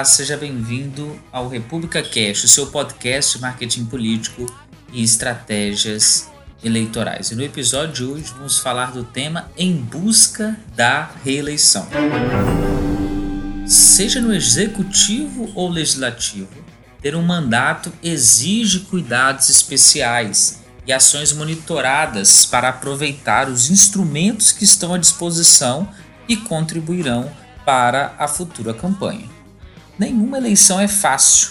Olá, seja bem-vindo ao República Cash, o seu podcast de marketing político e estratégias eleitorais. E no episódio de hoje vamos falar do tema Em Busca da Reeleição. Seja no executivo ou legislativo, ter um mandato exige cuidados especiais e ações monitoradas para aproveitar os instrumentos que estão à disposição e contribuirão para a futura campanha. Nenhuma eleição é fácil.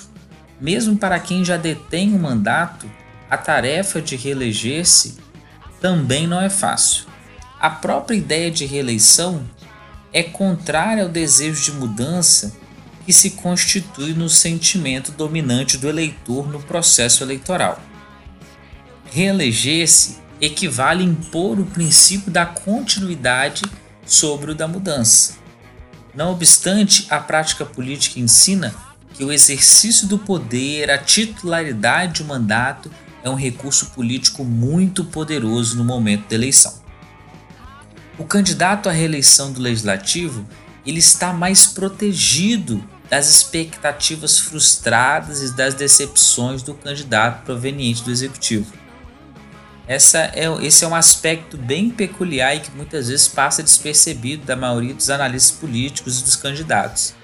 Mesmo para quem já detém um mandato, a tarefa de reeleger-se também não é fácil. A própria ideia de reeleição é contrária ao desejo de mudança que se constitui no sentimento dominante do eleitor no processo eleitoral. Reeleger-se equivale a impor o princípio da continuidade sobre o da mudança. Não obstante, a prática política ensina que o exercício do poder, a titularidade do mandato é um recurso político muito poderoso no momento da eleição. O candidato à reeleição do legislativo, ele está mais protegido das expectativas frustradas e das decepções do candidato proveniente do executivo. Essa é, esse é um aspecto bem peculiar e que muitas vezes passa despercebido da maioria dos analistas políticos e dos candidatos.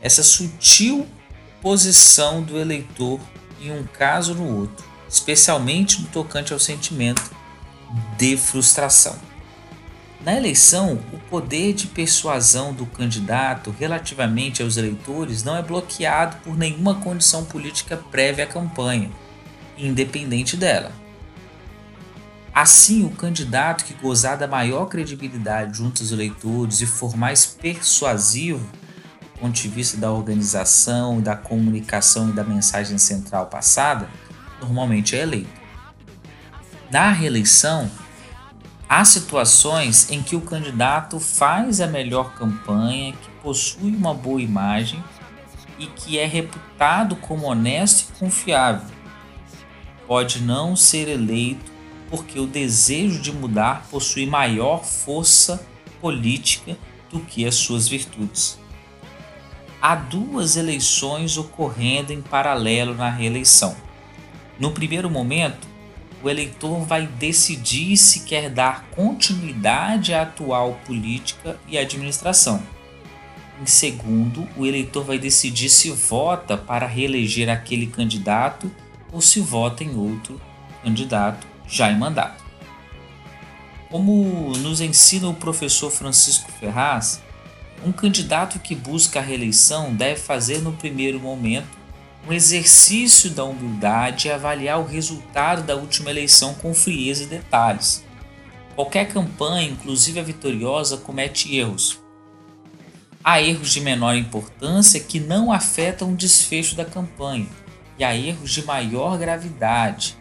Essa sutil posição do eleitor em um caso ou no outro, especialmente no tocante ao sentimento de frustração. Na eleição, o poder de persuasão do candidato relativamente aos eleitores não é bloqueado por nenhuma condição política prévia à campanha, independente dela. Assim, o candidato que gozar da maior credibilidade junto aos eleitores e for mais persuasivo, do ponto de vista da organização, da comunicação e da mensagem central passada, normalmente é eleito. Na reeleição, há situações em que o candidato faz a melhor campanha, que possui uma boa imagem e que é reputado como honesto e confiável. Pode não ser eleito porque o desejo de mudar possui maior força política do que as suas virtudes. Há duas eleições ocorrendo em paralelo na reeleição. No primeiro momento, o eleitor vai decidir se quer dar continuidade à atual política e administração. Em segundo, o eleitor vai decidir se vota para reeleger aquele candidato ou se vota em outro candidato já em mandato. Como nos ensina o professor Francisco Ferraz, um candidato que busca a reeleição deve fazer no primeiro momento um exercício da humildade e avaliar o resultado da última eleição com frieza e detalhes. Qualquer campanha, inclusive a vitoriosa, comete erros. Há erros de menor importância que não afetam o desfecho da campanha, e há erros de maior gravidade,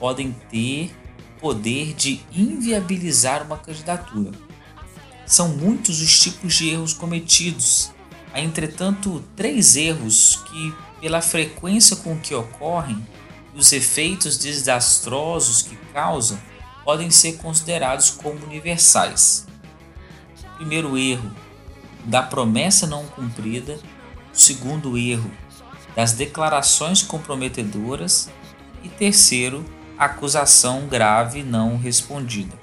podem ter poder de inviabilizar uma candidatura. São muitos os tipos de erros cometidos. Há, entretanto, três erros que, pela frequência com que ocorrem e os efeitos desastrosos que causam, podem ser considerados como universais. Primeiro erro, da promessa não cumprida. segundo erro, das declarações comprometedoras. E terceiro, acusação grave não respondida.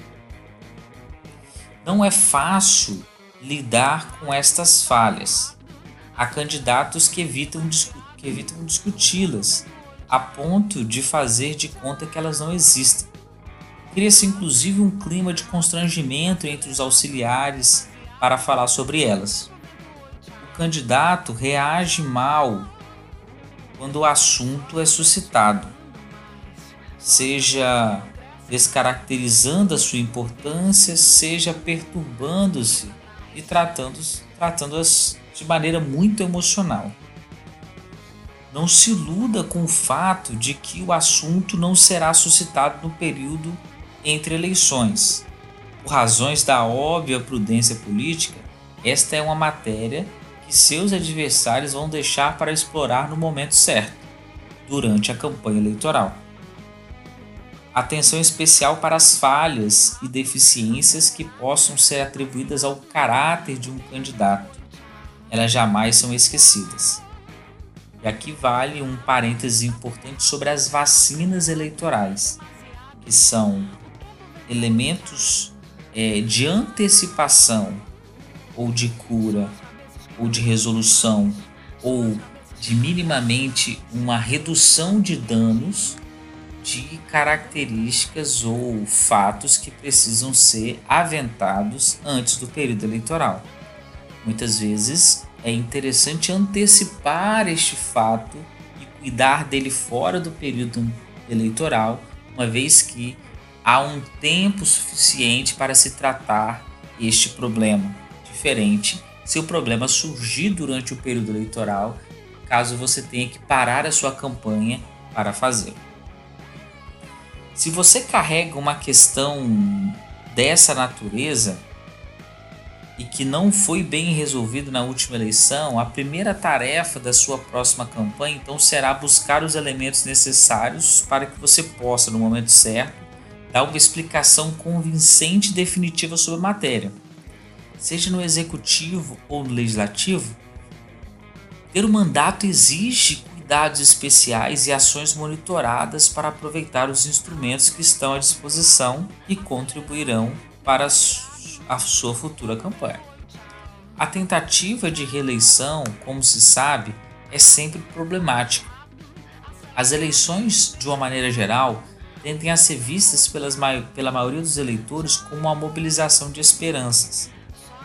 Não é fácil lidar com estas falhas. Há candidatos que evitam, que evitam discuti-las, a ponto de fazer de conta que elas não existem. Cria-se inclusive um clima de constrangimento entre os auxiliares para falar sobre elas. O candidato reage mal quando o assunto é suscitado seja descaracterizando a sua importância, seja perturbando-se e tratando-as tratando de maneira muito emocional. Não se iluda com o fato de que o assunto não será suscitado no período entre eleições. Por razões da óbvia prudência política, esta é uma matéria que seus adversários vão deixar para explorar no momento certo, durante a campanha eleitoral atenção especial para as falhas e deficiências que possam ser atribuídas ao caráter de um candidato. elas jamais são esquecidas. E aqui vale um parêntese importante sobre as vacinas eleitorais, que são elementos é, de antecipação ou de cura ou de resolução ou de minimamente uma redução de danos de características ou fatos que precisam ser aventados antes do período eleitoral. Muitas vezes é interessante antecipar este fato e cuidar dele fora do período eleitoral, uma vez que há um tempo suficiente para se tratar este problema. Diferente se o problema surgir durante o período eleitoral, caso você tenha que parar a sua campanha para fazê-lo. Se você carrega uma questão dessa natureza, e que não foi bem resolvido na última eleição, a primeira tarefa da sua próxima campanha então será buscar os elementos necessários para que você possa, no momento certo, dar uma explicação convincente e definitiva sobre a matéria. Seja no executivo ou no legislativo, ter o um mandato exige cuidados especiais e ações monitoradas para aproveitar os instrumentos que estão à disposição e contribuirão para a a sua futura campanha. A tentativa de reeleição, como se sabe, é sempre problemática. As eleições, de uma maneira geral, tendem a ser vistas pelas, pela maioria dos eleitores como uma mobilização de esperanças,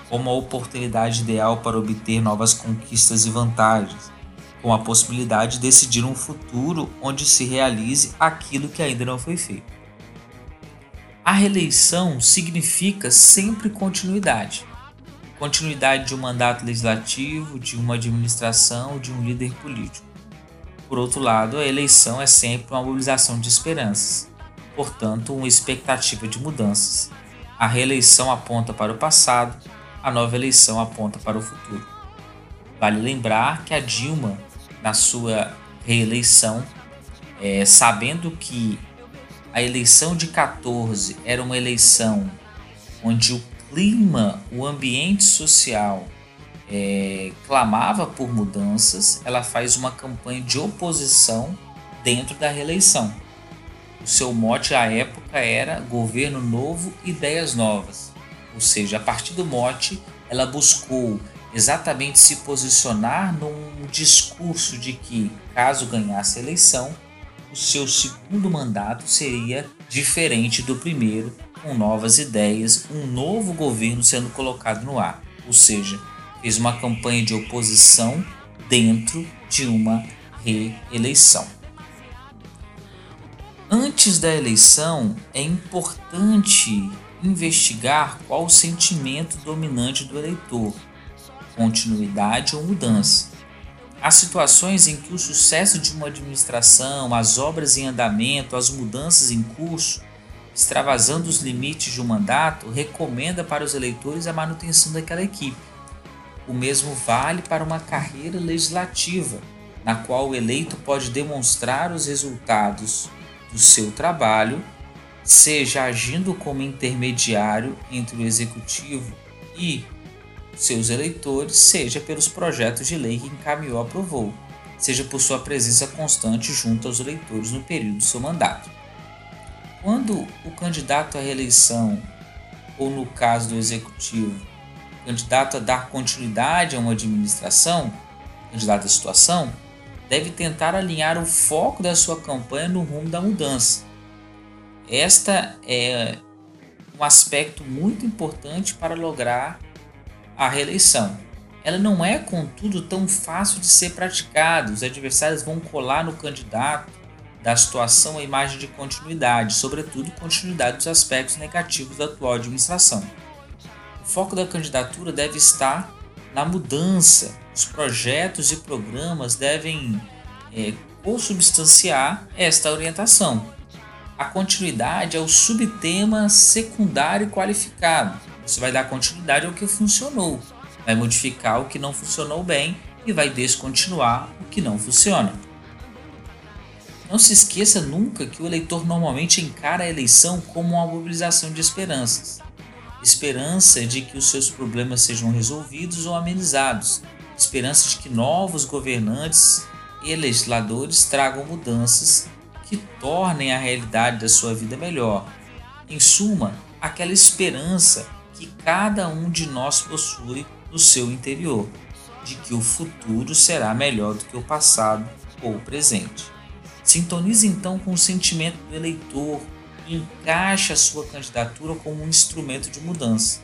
como uma oportunidade ideal para obter novas conquistas e vantagens, com a possibilidade de decidir um futuro onde se realize aquilo que ainda não foi feito. A reeleição significa sempre continuidade. Continuidade de um mandato legislativo, de uma administração, de um líder político. Por outro lado, a eleição é sempre uma mobilização de esperanças, portanto, uma expectativa de mudanças. A reeleição aponta para o passado, a nova eleição aponta para o futuro. Vale lembrar que a Dilma, na sua reeleição, é, sabendo que a eleição de 14 era uma eleição onde o clima, o ambiente social é, clamava por mudanças, ela faz uma campanha de oposição dentro da reeleição. O seu mote à época era governo novo, ideias novas. Ou seja, a partir do mote, ela buscou exatamente se posicionar num discurso de que, caso ganhasse a eleição, o seu segundo mandato seria diferente do primeiro, com novas ideias, um novo governo sendo colocado no ar. Ou seja, fez uma campanha de oposição dentro de uma reeleição. Antes da eleição, é importante investigar qual o sentimento dominante do eleitor, continuidade ou mudança. Há situações em que o sucesso de uma administração, as obras em andamento, as mudanças em curso, extravasando os limites de um mandato, recomenda para os eleitores a manutenção daquela equipe. O mesmo vale para uma carreira legislativa, na qual o eleito pode demonstrar os resultados do seu trabalho, seja agindo como intermediário entre o executivo e seus eleitores, seja pelos projetos de lei que encaminhou e aprovou, seja por sua presença constante junto aos eleitores no período do seu mandato. Quando o candidato à reeleição, ou no caso do executivo, candidato a dar continuidade a uma administração, candidato à situação, deve tentar alinhar o foco da sua campanha no rumo da mudança. Esta é um aspecto muito importante para lograr a reeleição. Ela não é, contudo, tão fácil de ser praticada. Os adversários vão colar no candidato da situação a imagem de continuidade, sobretudo continuidade dos aspectos negativos da atual administração. O foco da candidatura deve estar na mudança. Os projetos e programas devem é, consubstanciar esta orientação. A continuidade é o subtema secundário qualificado você vai dar continuidade ao que funcionou, vai modificar o que não funcionou bem e vai descontinuar o que não funciona. Não se esqueça nunca que o eleitor normalmente encara a eleição como uma mobilização de esperanças. Esperança de que os seus problemas sejam resolvidos ou amenizados. esperança de que novos governantes e legisladores tragam mudanças que tornem a realidade da sua vida melhor. Em suma, aquela esperança que cada um de nós possui no seu interior, de que o futuro será melhor do que o passado ou o presente. Sintonize então com o sentimento do eleitor e encaixe a sua candidatura como um instrumento de mudança.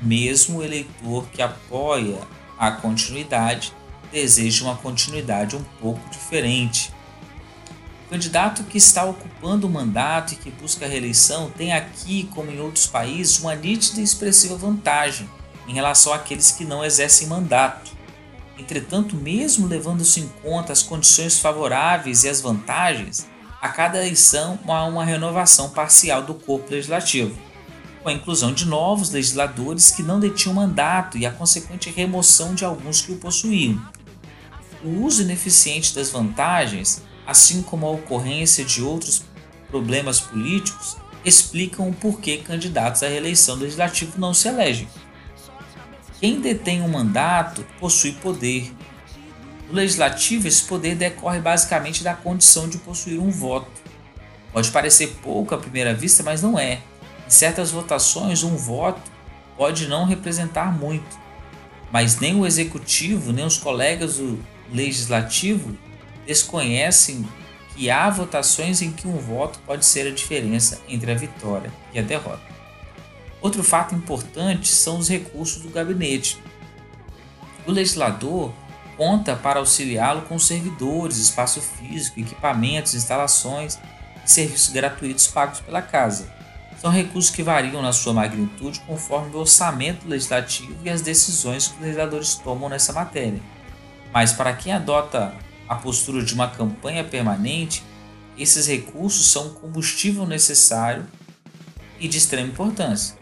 Mesmo o eleitor que apoia a continuidade deseja uma continuidade um pouco diferente. O candidato que está ocupando o mandato e que busca a reeleição tem aqui, como em outros países, uma nítida e expressiva vantagem em relação àqueles que não exercem mandato. Entretanto, mesmo levando-se em conta as condições favoráveis e as vantagens, a cada eleição há uma renovação parcial do corpo legislativo, com a inclusão de novos legisladores que não detinham mandato e a consequente remoção de alguns que o possuíam. O uso ineficiente das vantagens, assim como a ocorrência de outros problemas políticos, explicam o porquê candidatos à reeleição legislativa não se elegem. Quem detém um mandato possui poder. No legislativo, esse poder decorre basicamente da condição de possuir um voto. Pode parecer pouco à primeira vista, mas não é. Em certas votações, um voto pode não representar muito, mas nem o executivo, nem os colegas do legislativo desconhecem que há votações em que um voto pode ser a diferença entre a vitória e a derrota. Outro fato importante são os recursos do gabinete. O legislador conta para auxiliá-lo com servidores, espaço físico, equipamentos, instalações e serviços gratuitos pagos pela casa. São recursos que variam na sua magnitude conforme o orçamento legislativo e as decisões que os legisladores tomam nessa matéria. Mas para quem adota a postura de uma campanha permanente, esses recursos são um combustível necessário e de extrema importância.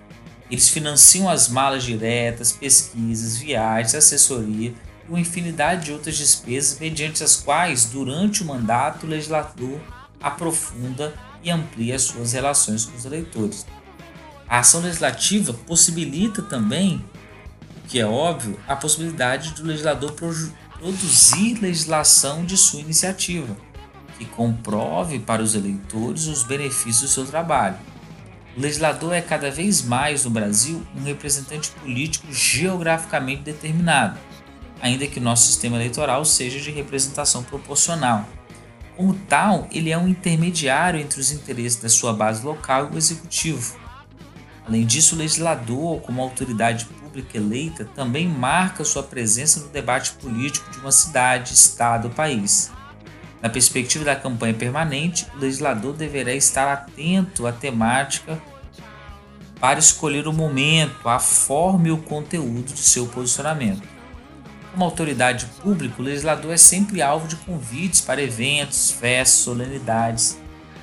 Eles financiam as malas diretas, pesquisas, viagens, assessoria e uma infinidade de outras despesas, mediante as quais, durante o mandato, o legislador aprofunda e amplia suas relações com os eleitores. A ação legislativa possibilita também, o que é óbvio, a possibilidade do legislador produzir legislação de sua iniciativa, que comprove para os eleitores os benefícios do seu trabalho. O legislador é cada vez mais no Brasil um representante político geograficamente determinado, ainda que nosso sistema eleitoral seja de representação proporcional. Como tal, ele é um intermediário entre os interesses da sua base local e o executivo. Além disso, o legislador, como autoridade pública eleita, também marca sua presença no debate político de uma cidade, estado ou país. Na perspectiva da campanha permanente, o legislador deverá estar atento à temática para escolher o momento, a forma e o conteúdo de seu posicionamento. Como autoridade pública, o legislador é sempre alvo de convites para eventos, festas, solenidades.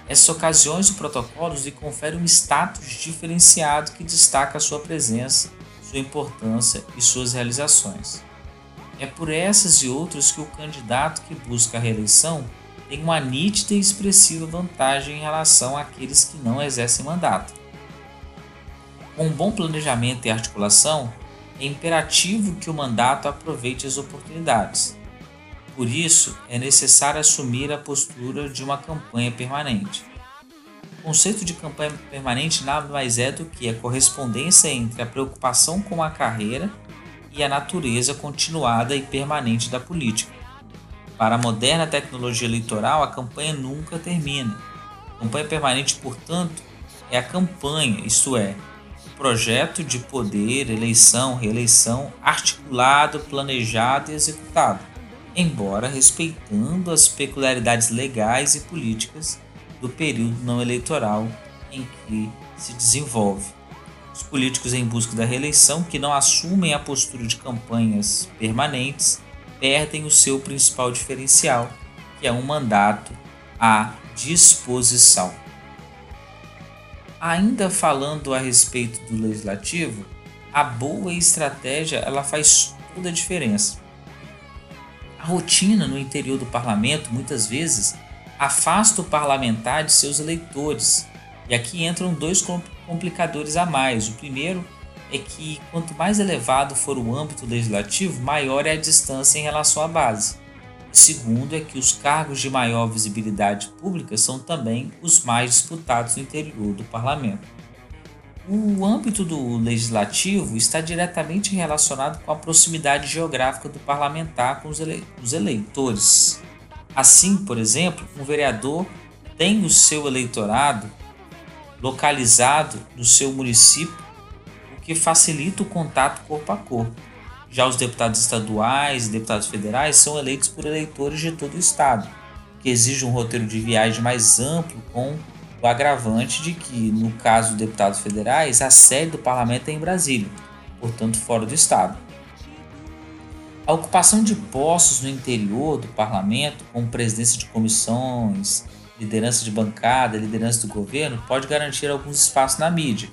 Essas ocasiões e protocolos lhe conferem um status diferenciado que destaca a sua presença, sua importância e suas realizações. É por essas e outras que o candidato que busca a reeleição tem uma nítida e expressiva vantagem em relação àqueles que não exercem mandato. Com um bom planejamento e articulação, é imperativo que o mandato aproveite as oportunidades. Por isso, é necessário assumir a postura de uma campanha permanente. O conceito de campanha permanente nada mais é do que a correspondência entre a preocupação com a carreira e a natureza continuada e permanente da política. Para a moderna tecnologia eleitoral, a campanha nunca termina. A campanha permanente, portanto, é a campanha, isto é, projeto de poder, eleição, reeleição, articulado, planejado e executado, embora respeitando as peculiaridades legais e políticas do período não eleitoral em que se desenvolve. Os políticos em busca da reeleição que não assumem a postura de campanhas permanentes perdem o seu principal diferencial, que é um mandato à disposição. Ainda falando a respeito do legislativo, a boa estratégia ela faz toda a diferença. A rotina no interior do parlamento muitas vezes afasta o parlamentar de seus eleitores. E aqui entram dois complicadores a mais. O primeiro é que quanto mais elevado for o âmbito legislativo, maior é a distância em relação à base. E segundo é que os cargos de maior visibilidade pública são também os mais disputados no interior do parlamento. O âmbito do legislativo está diretamente relacionado com a proximidade geográfica do parlamentar com os, ele os eleitores. Assim, por exemplo, um vereador tem o seu eleitorado localizado no seu município, o que facilita o contato corpo a corpo. Já os deputados estaduais e deputados federais são eleitos por eleitores de todo o estado, que exige um roteiro de viagem mais amplo com o agravante de que, no caso dos deputados federais, a sede do parlamento é em Brasília, portanto fora do estado. A ocupação de postos no interior do parlamento, como presidência de comissões, liderança de bancada, liderança do governo, pode garantir alguns espaços na mídia,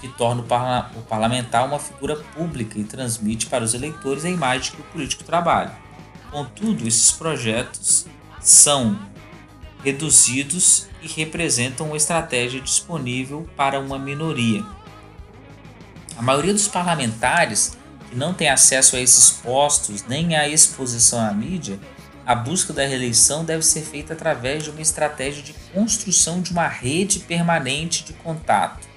que torna o, parla o parlamentar uma figura pública e transmite para os eleitores a imagem que o político trabalha. Contudo, esses projetos são reduzidos e representam uma estratégia disponível para uma minoria. A maioria dos parlamentares não tem acesso a esses postos nem à exposição à mídia, a busca da reeleição deve ser feita através de uma estratégia de construção de uma rede permanente de contato,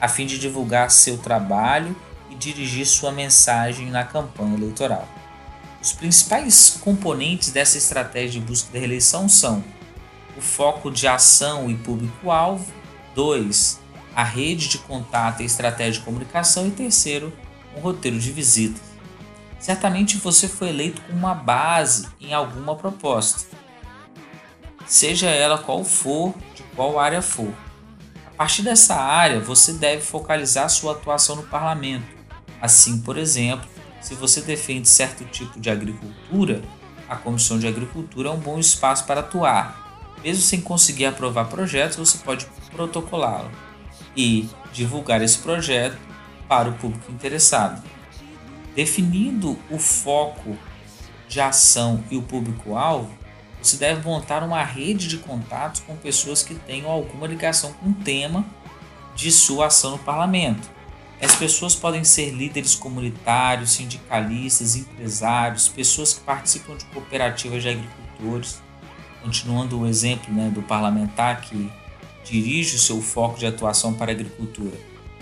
a fim de divulgar seu trabalho e dirigir sua mensagem na campanha eleitoral. Os principais componentes dessa estratégia de busca da reeleição são o foco de ação e público-alvo, 2. A rede de contato e estratégia de comunicação e terceiro, um roteiro de visitas. Certamente você foi eleito com uma base em alguma proposta, seja ela qual for, de qual área for. A partir dessa área, você deve focalizar sua atuação no parlamento. Assim, por exemplo, se você defende certo tipo de agricultura, a Comissão de Agricultura é um bom espaço para atuar, mesmo sem conseguir aprovar projetos, você pode protocolá-lo e divulgar esse projeto para o público interessado. Definindo o foco de ação e o público-alvo, você deve montar uma rede de contatos com pessoas que tenham alguma ligação com o tema de sua ação no parlamento. As pessoas podem ser líderes comunitários, sindicalistas, empresários, pessoas que participam de cooperativas de agricultores continuando o exemplo né, do parlamentar que dirige o seu foco de atuação para a agricultura,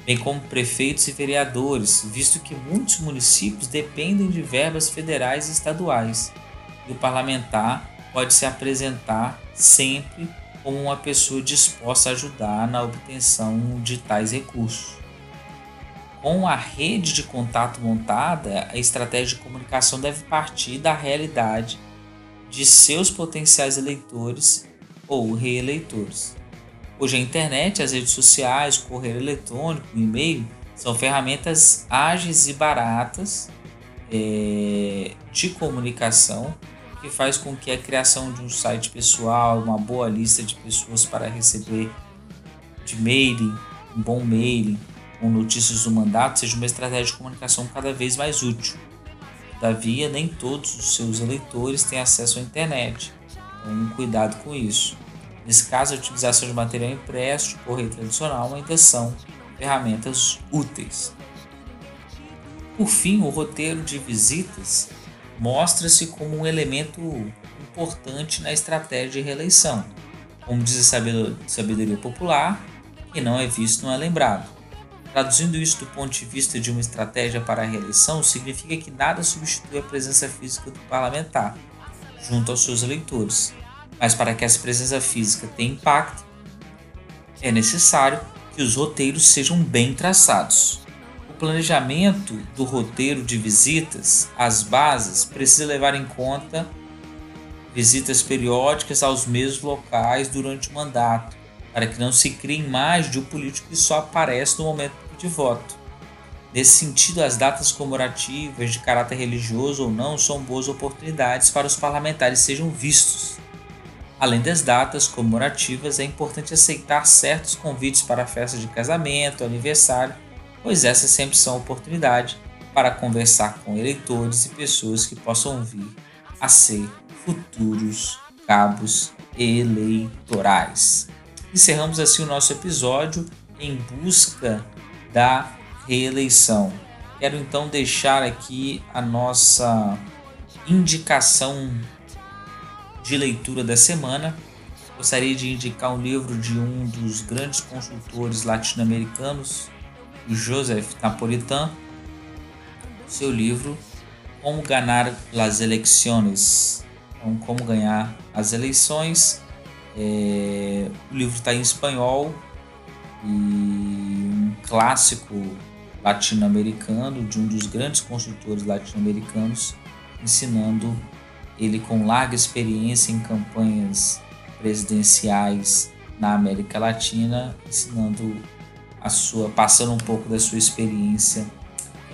bem como prefeitos e vereadores, visto que muitos municípios dependem de verbas federais e estaduais, e o parlamentar pode se apresentar sempre como uma pessoa disposta a ajudar na obtenção de tais recursos. Com a rede de contato montada, a estratégia de comunicação deve partir da realidade de seus potenciais eleitores ou reeleitores. Hoje a internet, as redes sociais, o correio eletrônico, o e-mail são ferramentas ágeis e baratas é, de comunicação que faz com que a criação de um site pessoal, uma boa lista de pessoas para receber de mailing, um bom mailing com notícias do mandato seja uma estratégia de comunicação cada vez mais útil. Todavia, nem todos os seus eleitores têm acesso à internet, então cuidado com isso. Nesse caso, a utilização de material impresso, correio tradicional, ainda são ferramentas úteis. Por fim, o roteiro de visitas mostra-se como um elemento importante na estratégia de reeleição. Como diz a sabedoria popular, que não é visto não é lembrado. Traduzindo isso do ponto de vista de uma estratégia para a reeleição, significa que nada substitui a presença física do parlamentar junto aos seus eleitores. Mas para que essa presença física tenha impacto, é necessário que os roteiros sejam bem traçados. O planejamento do roteiro de visitas às bases precisa levar em conta visitas periódicas aos mesmos locais durante o mandato, para que não se crie imagem de um político que só aparece no momento de voto. Nesse sentido, as datas comemorativas de caráter religioso ou não são boas oportunidades para os parlamentares sejam vistos. Além das datas comemorativas, é importante aceitar certos convites para festas de casamento, aniversário, pois essas sempre são oportunidade para conversar com eleitores e pessoas que possam vir a ser futuros cabos eleitorais. Encerramos assim o nosso episódio em busca da reeleição. Quero então deixar aqui a nossa indicação de leitura da semana. Gostaria de indicar um livro de um dos grandes consultores latino-americanos, Joseph Napolitan, seu livro Como Ganhar as Eleições. Então, como ganhar as eleições. É, o livro está em espanhol e um clássico latino-americano de um dos grandes consultores latino-americanos, ensinando ele com larga experiência em campanhas presidenciais na América Latina, ensinando a sua, passando um pouco da sua experiência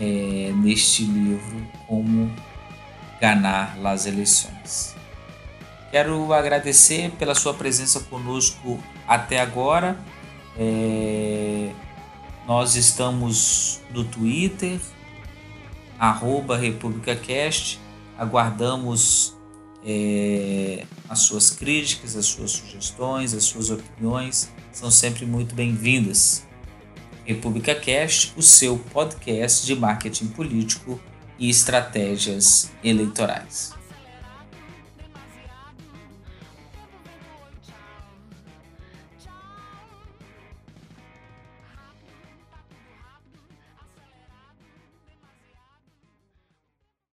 é, neste livro como ganhar as eleições. Quero agradecer pela sua presença conosco até agora. É, nós estamos no Twitter, arroba RepúblicaCast. Aguardamos é, as suas críticas, as suas sugestões, as suas opiniões. São sempre muito bem-vindas. República Cast, o seu podcast de marketing político e estratégias eleitorais.